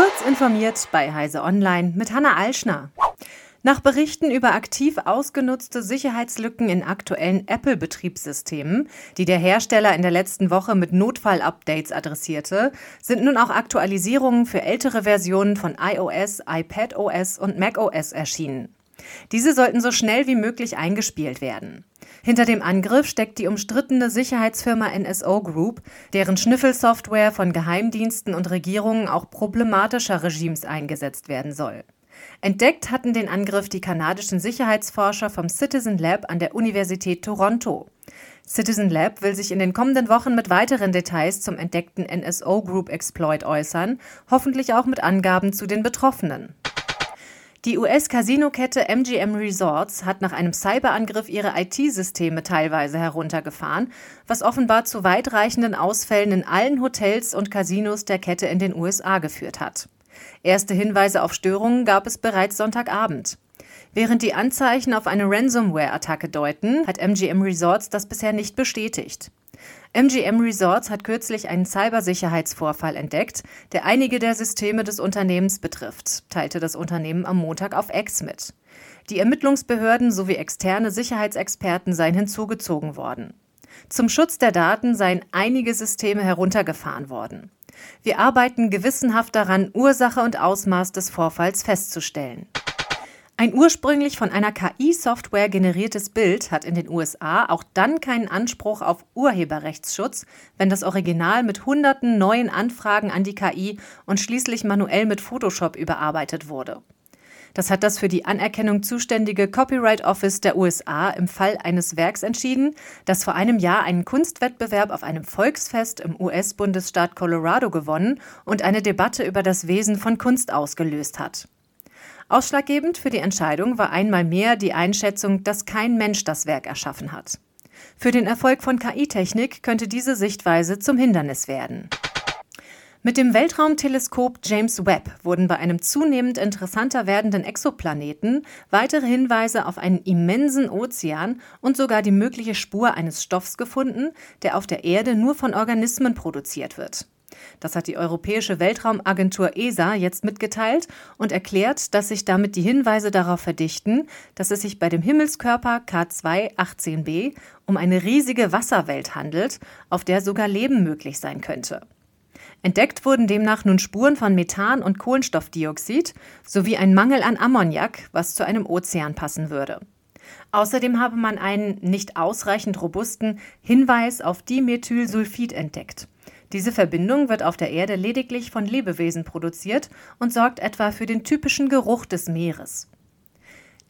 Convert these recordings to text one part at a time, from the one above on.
Kurz informiert bei Heise Online mit Hanna Alschner. Nach Berichten über aktiv ausgenutzte Sicherheitslücken in aktuellen Apple-Betriebssystemen, die der Hersteller in der letzten Woche mit Notfall-Updates adressierte, sind nun auch Aktualisierungen für ältere Versionen von iOS, iPadOS und macOS erschienen. Diese sollten so schnell wie möglich eingespielt werden. Hinter dem Angriff steckt die umstrittene Sicherheitsfirma NSO Group, deren Schnüffelsoftware von Geheimdiensten und Regierungen auch problematischer Regimes eingesetzt werden soll. Entdeckt hatten den Angriff die kanadischen Sicherheitsforscher vom Citizen Lab an der Universität Toronto. Citizen Lab will sich in den kommenden Wochen mit weiteren Details zum entdeckten NSO Group Exploit äußern, hoffentlich auch mit Angaben zu den Betroffenen. Die US-Casino-Kette MGM Resorts hat nach einem Cyberangriff ihre IT-Systeme teilweise heruntergefahren, was offenbar zu weitreichenden Ausfällen in allen Hotels und Casinos der Kette in den USA geführt hat. Erste Hinweise auf Störungen gab es bereits Sonntagabend. Während die Anzeichen auf eine Ransomware-Attacke deuten, hat MGM Resorts das bisher nicht bestätigt. MGM Resorts hat kürzlich einen Cybersicherheitsvorfall entdeckt, der einige der Systeme des Unternehmens betrifft, teilte das Unternehmen am Montag auf X mit. Die Ermittlungsbehörden sowie externe Sicherheitsexperten seien hinzugezogen worden. Zum Schutz der Daten seien einige Systeme heruntergefahren worden. Wir arbeiten gewissenhaft daran, Ursache und Ausmaß des Vorfalls festzustellen. Ein ursprünglich von einer KI-Software generiertes Bild hat in den USA auch dann keinen Anspruch auf Urheberrechtsschutz, wenn das Original mit hunderten neuen Anfragen an die KI und schließlich manuell mit Photoshop überarbeitet wurde. Das hat das für die Anerkennung zuständige Copyright Office der USA im Fall eines Werks entschieden, das vor einem Jahr einen Kunstwettbewerb auf einem Volksfest im US-Bundesstaat Colorado gewonnen und eine Debatte über das Wesen von Kunst ausgelöst hat. Ausschlaggebend für die Entscheidung war einmal mehr die Einschätzung, dass kein Mensch das Werk erschaffen hat. Für den Erfolg von KI-Technik könnte diese Sichtweise zum Hindernis werden. Mit dem Weltraumteleskop James Webb wurden bei einem zunehmend interessanter werdenden Exoplaneten weitere Hinweise auf einen immensen Ozean und sogar die mögliche Spur eines Stoffs gefunden, der auf der Erde nur von Organismen produziert wird. Das hat die Europäische Weltraumagentur ESA jetzt mitgeteilt und erklärt, dass sich damit die Hinweise darauf verdichten, dass es sich bei dem Himmelskörper K2-18b um eine riesige Wasserwelt handelt, auf der sogar Leben möglich sein könnte. Entdeckt wurden demnach nun Spuren von Methan und Kohlenstoffdioxid sowie ein Mangel an Ammoniak, was zu einem Ozean passen würde. Außerdem habe man einen nicht ausreichend robusten Hinweis auf Dimethylsulfid entdeckt. Diese Verbindung wird auf der Erde lediglich von Lebewesen produziert und sorgt etwa für den typischen Geruch des Meeres.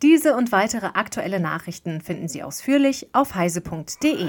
Diese und weitere aktuelle Nachrichten finden Sie ausführlich auf heise.de.